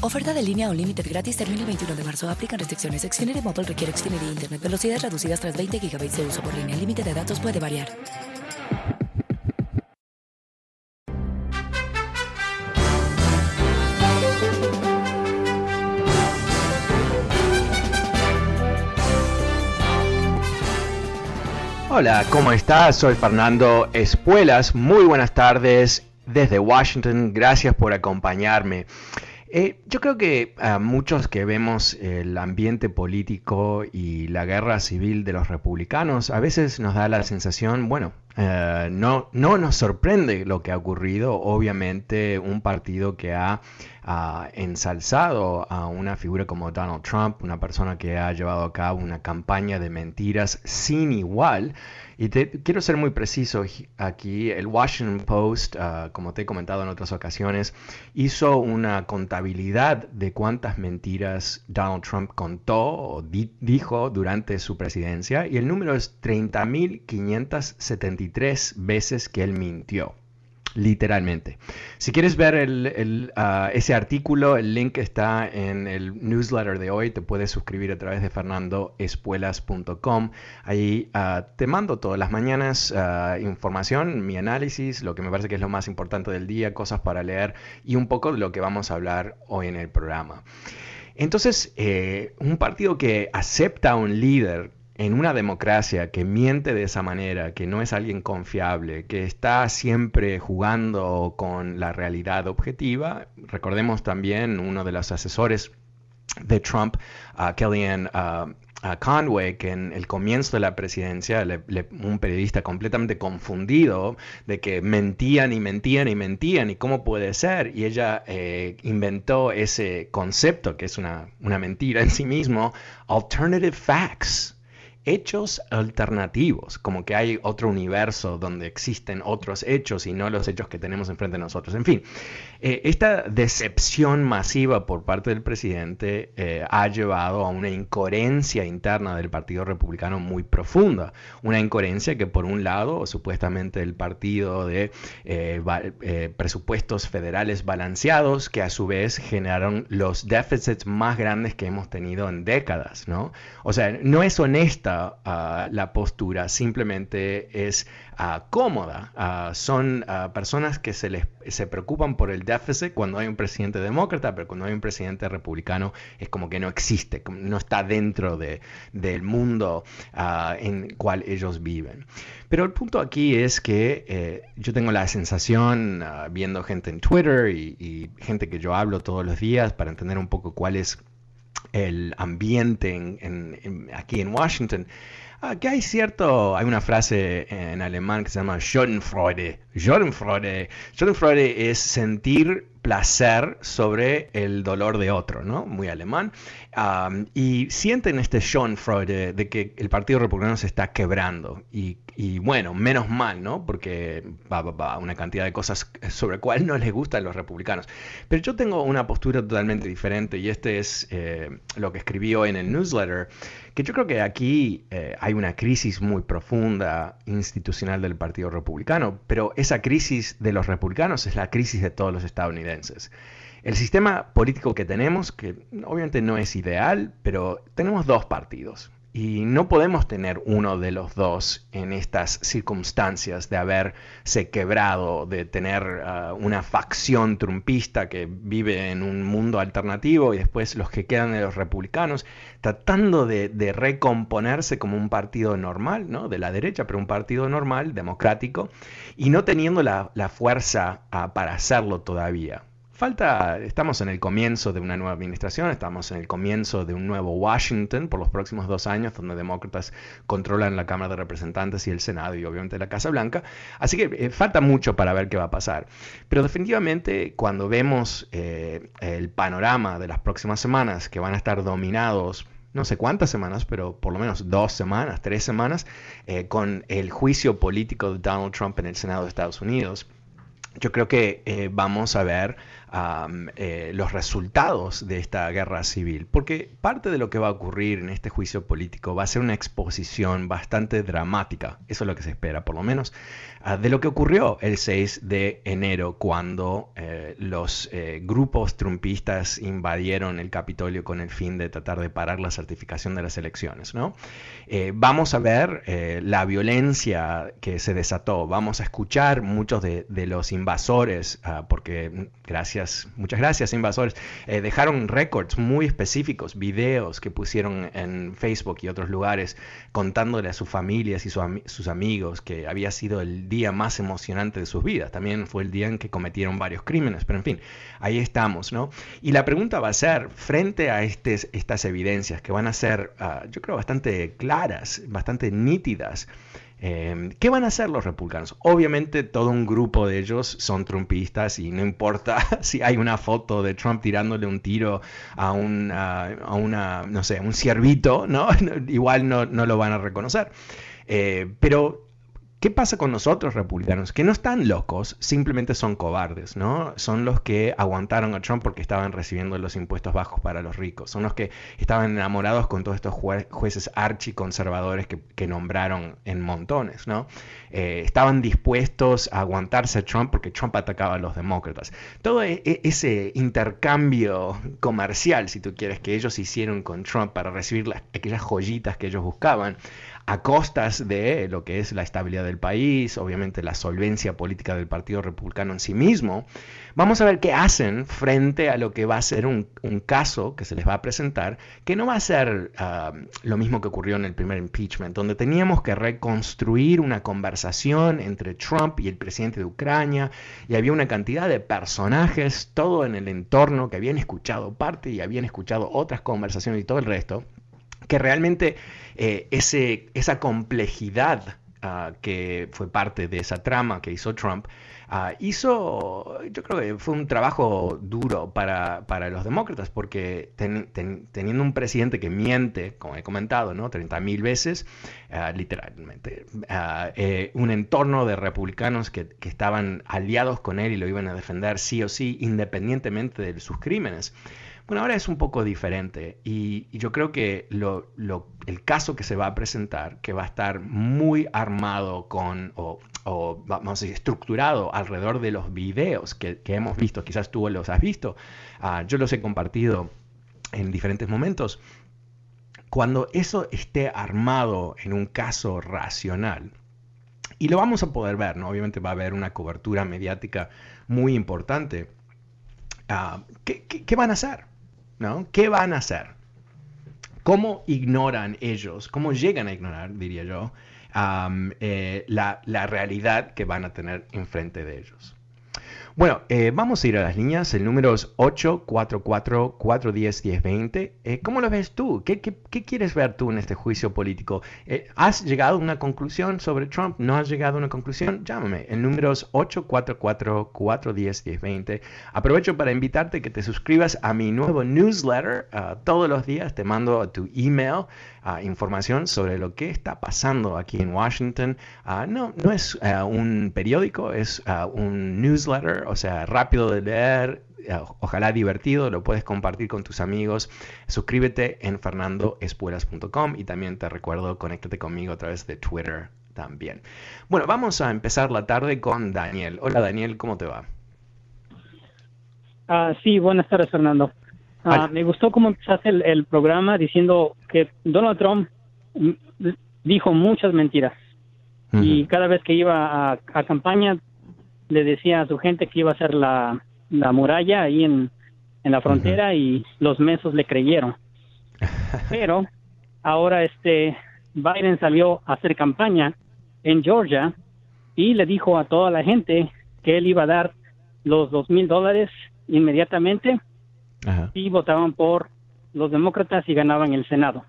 Oferta de línea o límite gratis termina el 21 de marzo. Aplican restricciones. Xfinity Motor requiere Xfinity Internet. Velocidades reducidas tras 20 GB de uso por línea. El límite de datos puede variar. Hola, ¿cómo estás? Soy Fernando Espuelas. Muy buenas tardes desde Washington. Gracias por acompañarme. Eh, yo creo que a muchos que vemos el ambiente político y la guerra civil de los republicanos, a veces nos da la sensación, bueno, eh, no, no nos sorprende lo que ha ocurrido. Obviamente un partido que ha ensalzado a una figura como Donald Trump, una persona que ha llevado a cabo una campaña de mentiras sin igual, y quiero ser muy preciso aquí. El Washington Post, ah, como te he comentado en otras ocasiones, hizo una contabilidad de cuántas mentiras Donald Trump contó o dijo durante su presidencia y el número es 30.573 veces que él mintió literalmente. Si quieres ver ah, ese artículo, el link está en el newsletter de hoy. Te puedes suscribir a través de fernandoespuelas.com. Ahí ah, te mando todas las mañanas ah, información, mi análisis, lo que me parece que es lo más importante del día, cosas para leer y un poco de lo que vamos a hablar hoy en el programa. Entonces, eh, un partido que acepta a un líder en una democracia que miente de esa manera, que no es alguien confiable, que está siempre jugando con la realidad objetiva, recordemos también uno de los asesores de Trump, uh, Kellyanne Conway, que en el comienzo de la presidencia, un periodista completamente confundido de que mentían y mentían y mentían y cómo puede ser, y ella eh, inventó ese concepto que es una, una mentira en sí mismo, alternative facts hechos alternativos, como que hay otro universo donde existen otros hechos y no los hechos que tenemos enfrente de nosotros. En fin, eh, esta decepción masiva por parte del presidente eh, ha llevado a una incoherencia interna del Partido Republicano muy profunda. Una incoherencia que por un lado, supuestamente el partido de eh, presupuestos federales balanceados, que a su vez generaron los déficits más grandes que hemos tenido en décadas, ¿no? O sea, no es honesta la postura, simplemente es ah, cómoda. Ah, son ah, personas que se, les, se preocupan por el déficit cuando hay un presidente demócrata, pero cuando hay un presidente republicano es como que no existe, no está dentro de, del mundo en el cual ellos viven. Pero el punto aquí es que eh, yo tengo la sensación, viendo gente en Twitter y, gente que yo hablo todos los días para entender un poco cuál es el ambiente en, aquí en Washington, ah, que hay cierto, hay una frase en alemán que se llama Schadenfreude. Schadenfreude, Schadenfreude es sentir placer sobre el dolor de otro, ¿no? Muy alemán. y sienten este Schadenfreude de que el Partido Republicano se está quebrando y y bueno, menos mal, ¿no? Porque va, va, una cantidad de cosas sobre cuál no les gustan los republicanos. Pero yo tengo una postura totalmente diferente y este es eh, lo que escribí hoy en el newsletter, que yo creo que aquí eh, hay una crisis muy profunda institucional del Partido Republicano, pero esa crisis de los republicanos es la crisis de todos los estadounidenses. El sistema político que tenemos, que obviamente no es ideal, pero tenemos dos partidos Y no podemos tener uno de los dos en estas circunstancias de haberse quebrado, de tener uh, una facción trumpista que vive en un mundo alternativo y después los que quedan de los republicanos, tratando de, recomponerse como un partido normal, ¿no? De la derecha, pero un partido normal, democrático, y no teniendo la, fuerza uh, para hacerlo todavía. Falta, estamos en el comienzo de una nueva administración, estamos en el comienzo de un nuevo Washington por los próximos dos años, donde demócratas controlan la Cámara de Representantes y el Senado y obviamente la Casa Blanca. Así que eh, falta mucho para ver qué va a pasar. Pero definitivamente cuando vemos eh, el panorama de las próximas semanas, que van a estar dominados no sé cuántas semanas, pero por lo menos dos semanas, tres semanas, eh, con el juicio político de Donald Trump en el Senado de Estados Unidos, yo creo que vamos a ver eh, los resultados de esta guerra civil, porque parte de lo que va a ocurrir en este juicio político va a ser una exposición bastante dramática, eso es lo que se espera por lo menos, ah, de lo que ocurrió el 6 de enero cuando eh, los eh, grupos trumpistas invadieron el Capitolio con el fin de tratar de parar la certificación de las elecciones. ¿no? vamos a ver la violencia que se desató, vamos a escuchar muchos de, los invasores, ah, porque gracias muchas gracias invasores, eh, dejaron récords muy específicos, videos que pusieron en Facebook y otros lugares contándole a sus familias y sus amigos que había sido el día más emocionante de sus vidas. También fue el día en que cometieron varios crímenes, pero en fin, ahí estamos, ¿no? Y la pregunta va a ser, frente a estas evidencias que van a ser, ah, yo creo, bastante claras, bastante nítidas, Em, ¿Qué van a hacer los republicanos? Obviamente todo un grupo de ellos son trumpistas y no importa si hay una foto de Trump tirándole un tiro a, un, a, una, no sé, un ciervito, ¿no? Igual no, no lo van a reconocer. Eh, pero ¿Qué pasa con nosotros republicanos? Que no están locos, simplemente son cobardes, ¿no? Son los que aguantaron a Trump porque estaban recibiendo los impuestos bajos para los ricos. Son los que estaban enamorados con todos estos jueces archiconservadores que, que nombraron en montones, ¿no? Eh, estaban dispuestos a aguantarse a Trump porque Trump atacaba a los demócratas. Todo e, e, ese intercambio comercial, si tú quieres, que ellos hicieron con Trump para recibir las, aquellas joyitas que ellos buscaban, a costas de lo que es la estabilidad del país, obviamente la solvencia política del Partido Republicano en sí mismo, vamos a ver qué hacen frente a lo que va a ser un, caso que se les va a presentar, que no va a ser ah, lo mismo que ocurrió en el primer impeachment, donde teníamos que reconstruir una conversación entre Trump y el presidente de Ucrania, y había una cantidad de personajes, todo en el entorno, que habían escuchado parte y habían escuchado otras conversaciones y todo el resto que realmente eh, ese, esa complejidad ah, que fue parte de esa trama que hizo Trump, ah, hizo, yo creo que fue un trabajo duro para, los demócratas, porque teniendo un presidente que miente, como he comentado, ¿no? 30 mil veces, ah, literalmente, eh, un entorno de republicanos que, que, estaban aliados con él y lo iban a defender sí o sí, independientemente de sus crímenes. Bueno, ahora es un poco diferente y, yo creo que el caso que se va a presentar, que va a estar muy armado con, o, vamos a decir, estructurado alrededor de los videos que, hemos visto, quizás tú los has visto, ah, yo los he compartido en diferentes momentos, cuando eso esté armado en un caso racional, y lo vamos a poder ver, ¿no? Obviamente va a haber una cobertura mediática muy importante. Ah, ¿qué, van a hacer? ¿No? ¿Qué van a hacer? ¿Cómo ignoran ellos, cómo llegan a ignorar, diría yo, eh, la, la realidad que van a tener enfrente de ellos? Bueno, eh, vamos a ir a las líneas. El número es 844-410-1020. Eh, ¿Cómo lo ves tú? ¿Qué, quieres ver tú en este juicio político? Eh, ¿Has llegado a una conclusión sobre Trump? ¿No has llegado a una conclusión? Llámame. El número es 844-410-1020. Aprovecho para invitarte que te suscribas a mi nuevo newsletter. Ah, todos los días te mando a tu email información sobre lo que está pasando aquí en Washington. Ah, no, no es ah, un periódico, es ah, un newsletter, o sea, rápido de leer, ojalá divertido, lo puedes compartir con tus amigos. Suscríbete en fernandoespuelas.com y también te recuerdo, conéctate conmigo a través de Twitter también. Bueno, vamos a empezar la tarde con Daniel. Hola Daniel, ¿cómo te va? sí, buenas tardes Fernando. Ah, me gustó cómo empezaste el, programa diciendo que Donald Trump dijo muchas mentiras. Y cada vez que iba a, campaña, le decía a su gente que iba a hacer la, muralla ahí en, la frontera y los mesos le creyeron. Pero ahora este Biden salió a hacer campaña en Georgia y le dijo a toda la gente que él iba a dar los dos mil dólares inmediatamente y votaban por los demócratas y ganaban el Senado.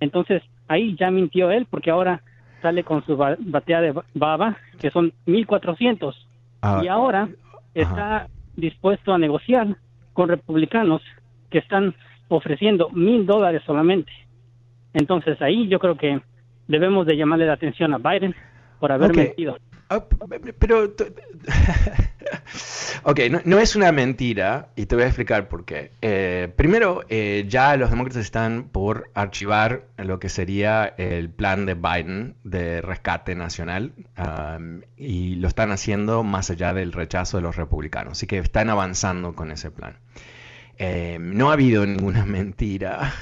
Entonces ahí ya mintió él porque ahora sale con su batea de baba que son 1400 ah, y ahora está dispuesto a negociar con republicanos que están ofreciendo mil dólares solamente. Entonces ahí yo creo que debemos de llamarle la atención a Biden por haber mentido. Ah, pero, ok, no, es una mentira y te voy a explicar por qué. Eh, primero, eh, ya los demócratas están por archivar lo que sería el plan de Biden de rescate nacional y lo están haciendo más allá del rechazo de los republicanos. Así que están avanzando con ese plan. Eh, no ha habido ninguna mentira,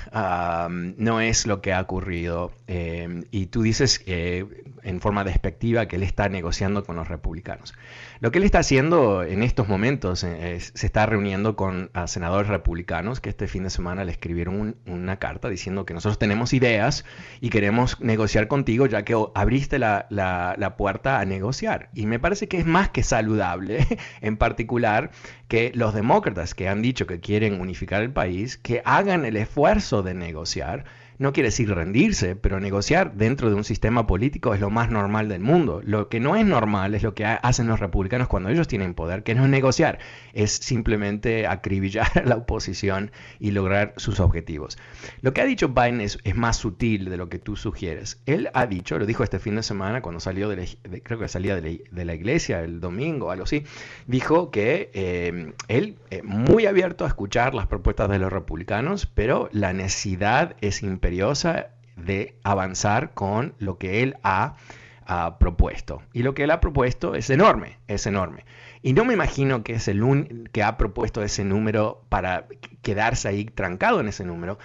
no es lo que ha ocurrido. Eh, y tú dices en forma despectiva que él está negociando con los republicanos. Lo que él está haciendo en estos momentos eh, es, se está reuniendo con senadores republicanos que este fin de semana le escribieron una carta diciendo que nosotros tenemos ideas y queremos negociar contigo ya que abriste la puerta a negociar. Y me parece que es más que saludable, en particular, que los demócratas que han dicho que quieren unificar el país, que hagan el esfuerzo de negociar no quiere decir rendirse, pero negociar dentro de un sistema político es lo más normal del mundo. Lo que no es normal es lo que hacen los republicanos cuando ellos tienen poder, que no es negociar, es simplemente acribillar a la oposición y lograr sus objetivos. Lo que ha dicho Biden es, más sutil de lo que tú sugieres. Él ha dicho, lo dijo este fin de semana cuando salió de, la, creo que salía de la, iglesia el domingo, algo así, dijo que eh, él eh, muy abierto a escuchar las propuestas de los republicanos, pero la necesidad es de avanzar con lo que él ha, propuesto. Y lo que él ha propuesto es enorme, es enorme. Y no me imagino que es el que ha propuesto ese número para quedarse ahí trancado en ese número.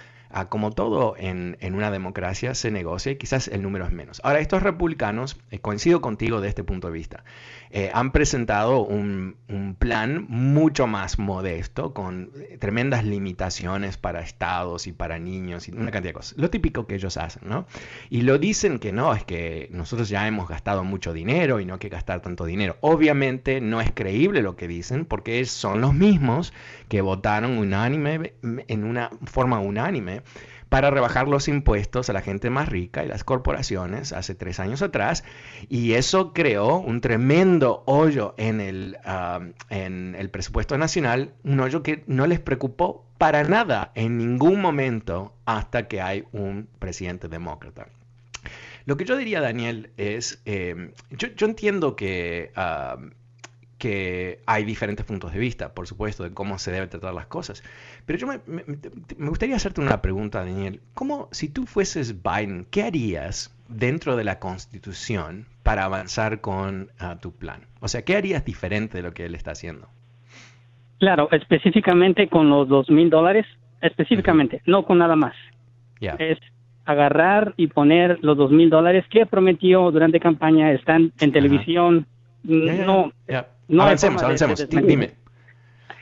Como todo en, una democracia se negocia y quizás el número es menos. Ahora, estos republicanos, eh, coincido contigo de este punto de vista, eh, han presentado un, plan mucho más modesto, con eh, tremendas limitaciones para estados y para niños y una cantidad de cosas. Lo típico que ellos hacen, ¿no? Y lo dicen que no, es que nosotros ya hemos gastado mucho dinero y no hay que gastar tanto dinero. Obviamente no es creíble lo que dicen porque son los mismos que votaron unánime, en una forma unánime para rebajar los impuestos a la gente más rica y las corporaciones hace tres años atrás. Y eso creó un tremendo hoyo en el, en el presupuesto nacional, un hoyo que no les preocupó para nada en ningún momento hasta que hay un presidente demócrata. Lo que yo diría, Daniel, es, eh, yo, entiendo que que hay diferentes puntos de vista, por supuesto, de cómo se debe tratar las cosas. Pero yo me, gustaría hacerte una pregunta, Daniel. ¿Cómo, si tú fueses Biden, qué harías dentro de la Constitución para avanzar con ah, tu plan? O sea, ¿qué harías diferente de lo que él está haciendo? Claro, específicamente con los dos mil dólares, específicamente, no con nada más. Es agarrar y poner los dos mil dólares que prometió durante campaña, están en televisión, no, no avancemos, avancemos. Dime.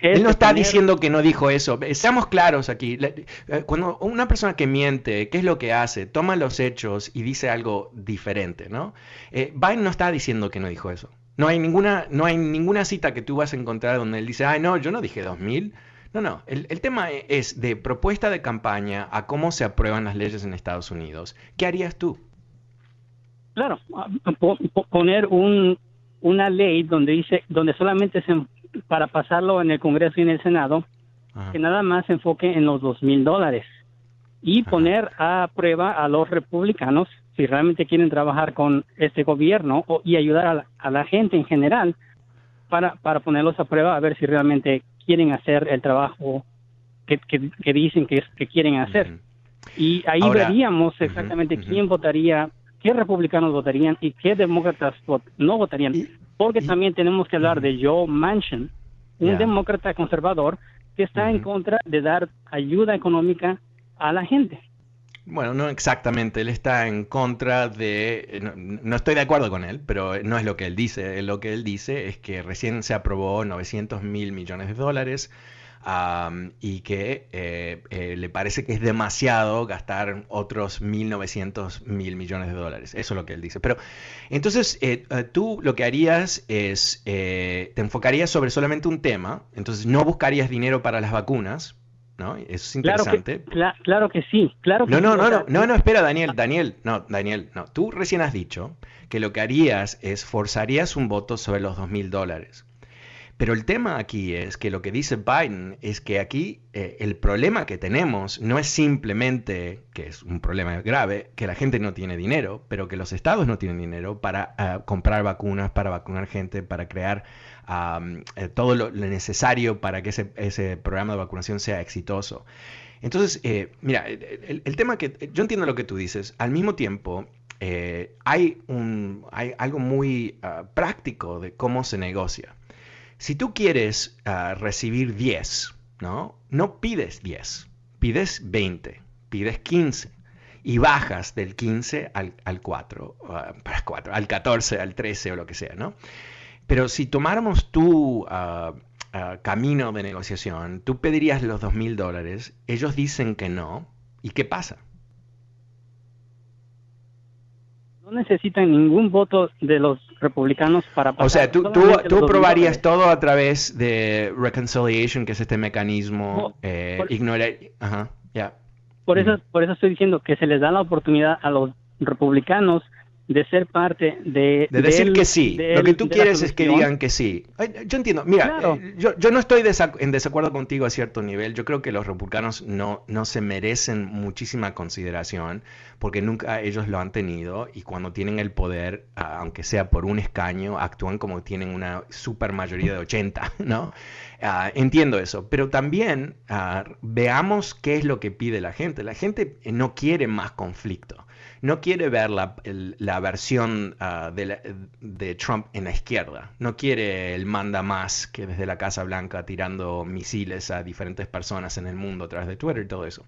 Él no está diciendo que no dijo eso. Seamos claros aquí. Eh, cuando una persona que miente, ¿qué es lo que hace? Toma los hechos y dice algo diferente, ¿no? Eh, Biden no está diciendo que no dijo eso. No hay ninguna, no hay ninguna cita que tú vas a encontrar donde él dice, ay, no, yo no dije 2000. No, no. El, el tema es de propuesta de campaña a cómo se aprueban las leyes en Estados Unidos. ¿Qué harías tú? Claro, poner un, una ley donde dice, donde solamente se, para pasarlo en el Congreso y en el Senado, que nada más se enfoque en los dos mil dólares y poner a prueba a los republicanos si realmente quieren trabajar con este gobierno y ayudar a la, gente en general para, para ponerlos a prueba a ver si realmente quieren hacer el trabajo que, que, dicen que, que quieren hacer. Y ahí veríamos exactamente quién votaría qué republicanos votarían y qué demócratas no votarían. porque también tenemos que hablar de Joe Manchin, un demócrata conservador que está en contra de dar ayuda económica a la gente. Bueno, no exactamente. Él está en contra de... No, estoy de acuerdo con él, pero no es lo que él dice. Lo que él dice es que recién se aprobó 900 mil millones de dólares y que eh, eh, le parece que es demasiado gastar otros 1.900 mil millones de dólares. Eso es lo que él dice. Pero entonces eh, tú lo que harías es, te enfocarías sobre solamente un tema, entonces no buscarías dinero para las vacunas, ¿no? Eso es interesante. Claro que, sí, claro que no, sí. No, no, no, no, no, espera, Daniel, Daniel, no, Daniel, no. Tú recién has dicho que lo que harías es forzarías un voto sobre los dos mil dólares. Pero el tema aquí es que lo que dice Biden es que aquí eh, el problema que tenemos no es simplemente, que es un problema grave, que la gente no tiene dinero, pero que los estados no tienen dinero para ah, comprar vacunas, para vacunar gente, para crear eh, todo lo, necesario para que ese, programa de vacunación sea exitoso. Entonces, eh, mira, el, tema que yo entiendo lo que tú dices, al mismo tiempo hay, un, hay algo muy ah, práctico de cómo se negocia. Si tú quieres ah, recibir 10, ¿no? No pides 10, pides 20, pides 15 y bajas del 15 al, 4, 4, ah, al 14, al 13 o lo que sea, ¿no? Pero si tomáramos tu ah, camino de negociación, tú pedirías los 2 mil dólares, ellos dicen que no, ¿y qué pasa? No necesitan ningún voto de los republicanos para pasar. O sea, tú, tú, probarías todo a través de reconciliation, que es este mecanismo eh, ignorar... Ajá, ya. Por, eso, por eso estoy diciendo que se les da la oportunidad a los republicanos de ser parte de... De decir que sí. Lo que tú quieres es que digan que sí. Yo entiendo. Mira, eh, yo, yo, no estoy en desacuerdo contigo a cierto nivel. Yo creo que los republicanos no, no se merecen muchísima consideración porque nunca ellos lo han tenido y cuando tienen el poder, aunque sea por un escaño, actúan como tienen una super mayoría de 80, ¿no? Ah, entiendo eso, pero también ah, veamos qué es lo que pide la gente. La gente no quiere más conflicto no quiere ver la, la versión ah, de, Trump en la izquierda. No quiere el manda más que desde la Casa Blanca tirando misiles a diferentes personas en el mundo a través de Twitter y todo eso.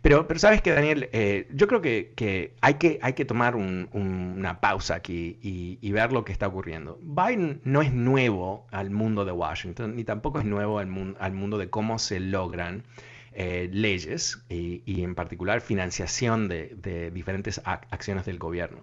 Pero, pero sabes que, Daniel, eh, yo creo que, hay que hay que tomar una pausa aquí y, ver lo que está ocurriendo. Biden no es nuevo al mundo de Washington, ni tampoco es nuevo al, al mundo de cómo se logran eh, leyes y, en particular financiación de, diferentes acciones del gobierno.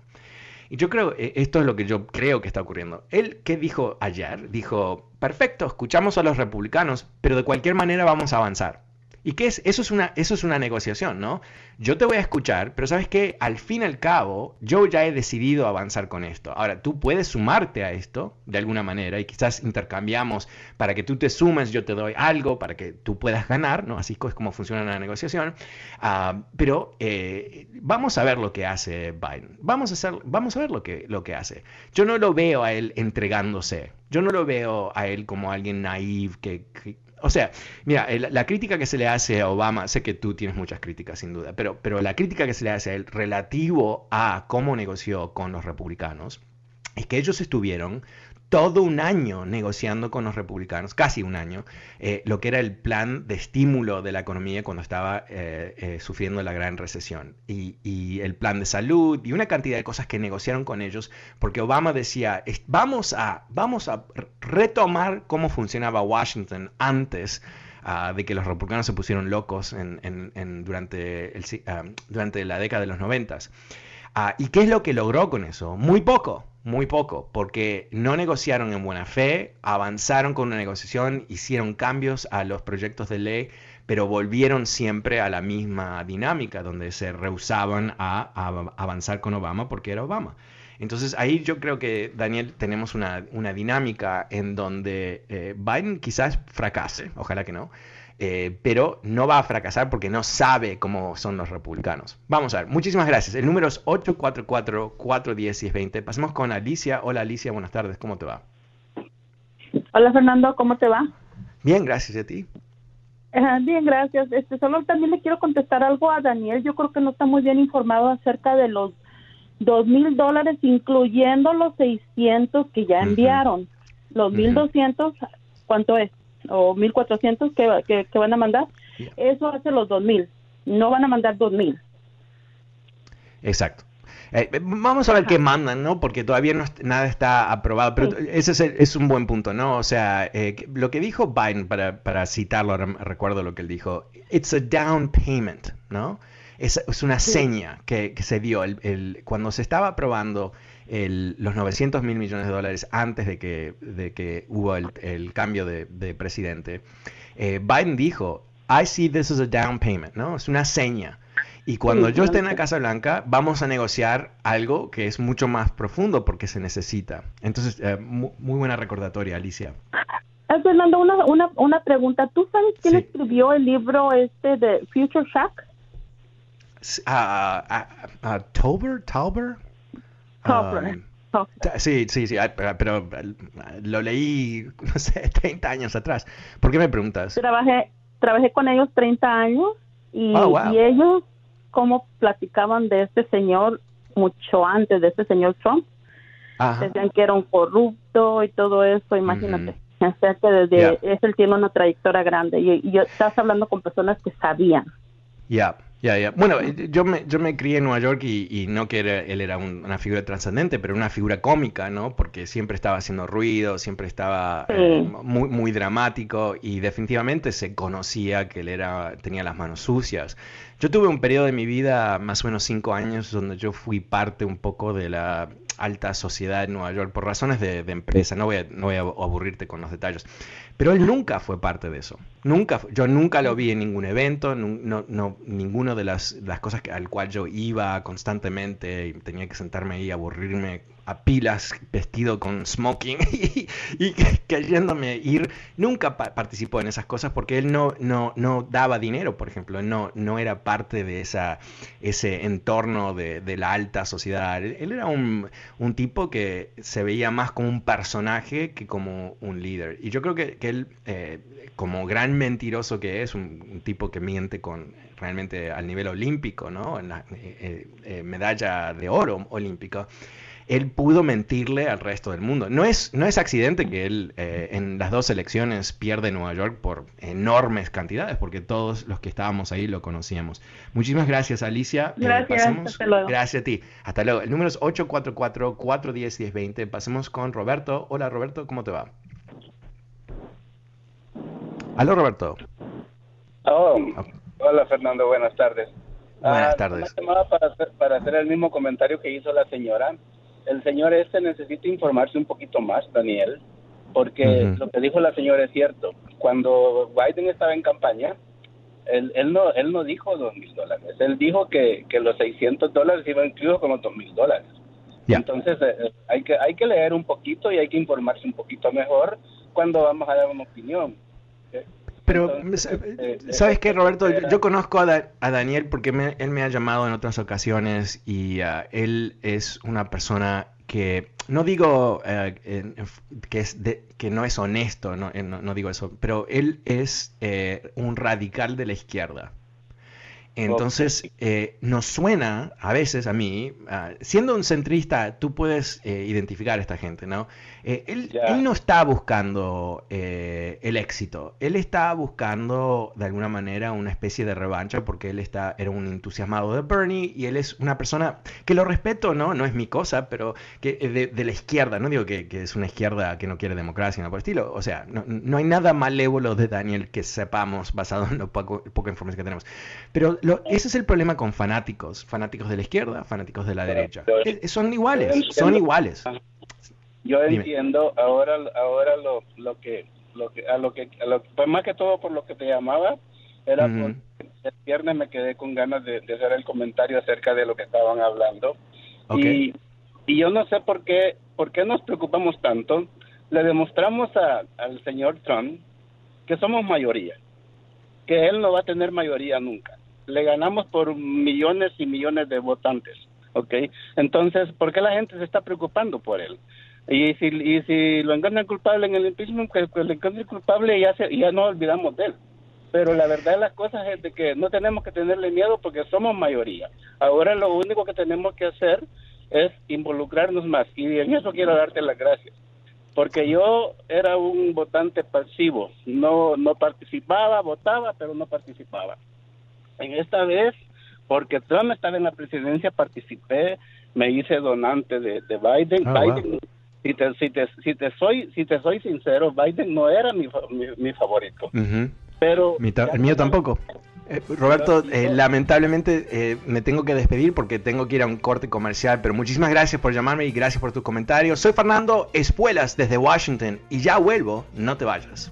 Y yo creo, eh, esto es lo que yo creo que está ocurriendo. Él, ¿qué dijo ayer? Dijo, perfecto, escuchamos a los republicanos, pero de cualquier manera vamos a avanzar. ¿Y qué es? Eso es una, eso es una negociación, ¿no? Yo te voy a escuchar, pero sabes que al fin y al cabo, yo ya he decidido avanzar con esto. Ahora, tú puedes sumarte a esto de alguna manera y quizás intercambiamos para que tú te sumes, yo te doy algo para que tú puedas ganar, ¿no? Así es como funciona la negociación. Ah, pero eh, vamos a ver lo que hace Biden. Vamos a, hacer, vamos a ver lo que, lo que hace. Yo no lo veo a él entregándose. Yo no lo veo a él como alguien naive que o sea, mira, la crítica que se le hace a Obama, sé que tú tienes muchas críticas sin duda, pero, pero la crítica que se le hace a él relativo a cómo negoció con los republicanos es que ellos estuvieron todo un año negociando con los republicanos, casi un año, eh, lo que era el plan de estímulo de la economía cuando estaba eh, eh, sufriendo la gran recesión. Y, el plan de salud y una cantidad de cosas que negociaron con ellos, porque Obama decía, vamos a, vamos a retomar cómo funcionaba Washington antes. Ah, de que los republicanos se pusieron locos durante, ah, durante la década de los noventas. Ah, ¿Y qué es lo que logró con eso? Muy poco muy poco, porque no negociaron en buena fe, avanzaron con una negociación, hicieron cambios a los proyectos de ley, pero volvieron siempre a la misma dinámica, donde se rehusaban a, avanzar con Obama porque era Obama. Entonces ahí yo creo que, Daniel, tenemos una, dinámica en donde eh, Biden quizás fracase, ojalá que no, eh, pero no va a fracasar porque no sabe cómo son los republicanos. Vamos a ver, muchísimas gracias. El número es 844-410-1020. Pasemos con Alicia. Hola Alicia, buenas tardes, ¿cómo te va? Hola Fernando, ¿cómo te va? Bien, gracias a ti. bien, gracias. Este, solo también le quiero contestar algo a Daniel. Yo creo que no está muy bien informado acerca de los dos mil dólares, incluyendo los 600 que ya enviaron. Los mil doscientos, ¿cuánto es? O 1400 que, que, que van a mandar, eso hace los 2000. No van a mandar 2000. Exacto. Eh, vamos a ver qué mandan, ¿no? Porque todavía no nada está aprobado, pero ese es, es, un buen punto, ¿no? O sea, eh, lo que dijo Biden, para, para citarlo, recuerdo lo que él dijo, it's a down payment, ¿no? Es, es una seña que, que, se dio el, cuando se estaba aprobando el, los 900 mil millones de dólares antes de que, de que hubo el, el cambio de, de presidente. Eh, Biden dijo, I see this as a down payment, ¿no? Es una seña y cuando yo esté en la Casa Blanca, vamos a negociar algo que es mucho más profundo porque se necesita. Entonces, eh, muy, buena recordatoria, Alicia. Eh, Fernando, una, una, una pregunta. ¿Tú sabes quién escribió el libro este de Future Shock? Uh, Tober, Tauber. Sí, sí, sí, pero, lo leí, no sé, 30 años atrás. ¿Por qué me preguntas? Trabajé, trabajé con ellos 30 años y, oh, y ellos cómo platicaban de este señor mucho antes de este señor Trump. Decían que era un corrupto y todo eso, imagínate. O sea que desde él tiene una trayectoria grande y, y, estás hablando con personas que sabían. Ya. Ya, ya. Bueno, eh, yo me, yo me crié en Nueva York y, no que él era una figura trascendente, pero una figura cómica, ¿no? Porque siempre estaba haciendo ruido, siempre estaba eh, muy, muy dramático y definitivamente se conocía que él era, tenía las manos sucias. Yo tuve un periodo de mi vida, más o menos cinco años, donde yo fui parte un poco de la alta sociedad en Nueva York por razones de, empresa. No voy, a, no aburrirte con los detalles. Pero él nunca fue parte de eso. Nunca, yo nunca lo vi en ningún evento, no, no, ninguna de las, las cosas que, al cual yo iba constantemente y tenía que sentarme ahí, aburrirme a pilas vestido con smoking y, y cayéndome ir, nunca participó en esas cosas porque él no, no, no daba dinero, por ejemplo, no, no era parte de esa, ese entorno de, de la alta sociedad. Él, era un, un, tipo que se veía más como un personaje que como un líder. Y yo creo que, que él, eh, como gran mentiroso que es, un, tipo que miente con realmente al nivel olímpico, ¿no? En la eh, eh, medalla de oro olímpico él pudo mentirle al resto del mundo. No es, no es accidente que él eh, en las dos elecciones pierde Nueva York por enormes cantidades, porque todos los que estábamos ahí lo conocíamos. Muchísimas gracias, Alicia. Eh, gracias, Gracias a ti. Hasta luego. El número es 844-410-1020. Pasemos con Roberto. Hola, Roberto, ¿cómo te va? Aló, Roberto. Oh, hola, Fernando, buenas tardes. Buenas ah, tardes. Para hacer, para hacer el mismo comentario que hizo la señora el señor este necesita informarse un poquito más, Daniel, porque lo que dijo la señora es cierto. Cuando Biden estaba en campaña, él, él no él no dijo dos mil dólares, él dijo que, que los 600 dólares iban incluidos con los dos mil dólares. Entonces eh, eh, hay que hay que leer un poquito y hay que informarse un poquito mejor cuando vamos a dar una opinión. Pero, eh, ¿sabes qué, Roberto? Yo, conozco a, Daniel porque él me ha llamado en otras ocasiones y ah, él es una persona que, no digo eh, que, es que no es honesto, no, no, no, digo eso, pero él es eh, un radical de la izquierda. Entonces, eh, nos suena a veces a mí, ah, siendo un centrista, tú puedes eh, identificar a esta gente, ¿no? Eh, él, no está buscando el éxito, él está buscando de alguna manera una especie de revancha porque él está, era un entusiasmado de Bernie y él es una persona que lo respeto, ¿no? No es mi cosa, pero que de, la izquierda, no digo que, es una izquierda que no quiere democracia, no por el estilo, o sea, no, hay nada malévolo de Daniel que sepamos basado en la poca información que tenemos. Pero ese es el problema con fanáticos, fanáticos de la izquierda, fanáticos de la derecha. Eh, son iguales, son iguales. Yo entiendo ahora ahora lo, lo que lo que a lo que pues más que todo por lo que te llamaba era porque el viernes me quedé con ganas de, hacer el comentario acerca de lo que estaban hablando. Y, y yo no sé por qué por qué nos preocupamos tanto. Le demostramos al señor Trump que somos mayoría que él no va a tener mayoría nunca le ganamos por millones y millones de votantes, ¿ok? Entonces, ¿por qué la gente se está preocupando por él? Y si, y si lo encuentran culpable en el impeachment, que, lo encuentren culpable ya, se, ya no olvidamos de él. Pero la verdad de las cosas es de que no tenemos que tenerle miedo porque somos mayoría. Ahora lo único que tenemos que hacer es involucrarnos más. Y en eso quiero darte las gracias. Porque yo era un votante pasivo. No, no participaba, votaba, pero no participaba en esta vez porque Trump estaba en la presidencia, participé, me hice donante de, Biden. Ah, Biden si, te, si, te, si, te soy, si te soy sincero, Biden no era mi, mi, favorito. Pero el mío tampoco. Eh, Roberto, eh, lamentablemente eh, me tengo que despedir porque tengo que ir a un corte comercial, pero muchísimas gracias por llamarme y gracias por tus comentarios. Soy Fernando Espuelas desde Washington y ya vuelvo, no te vayas.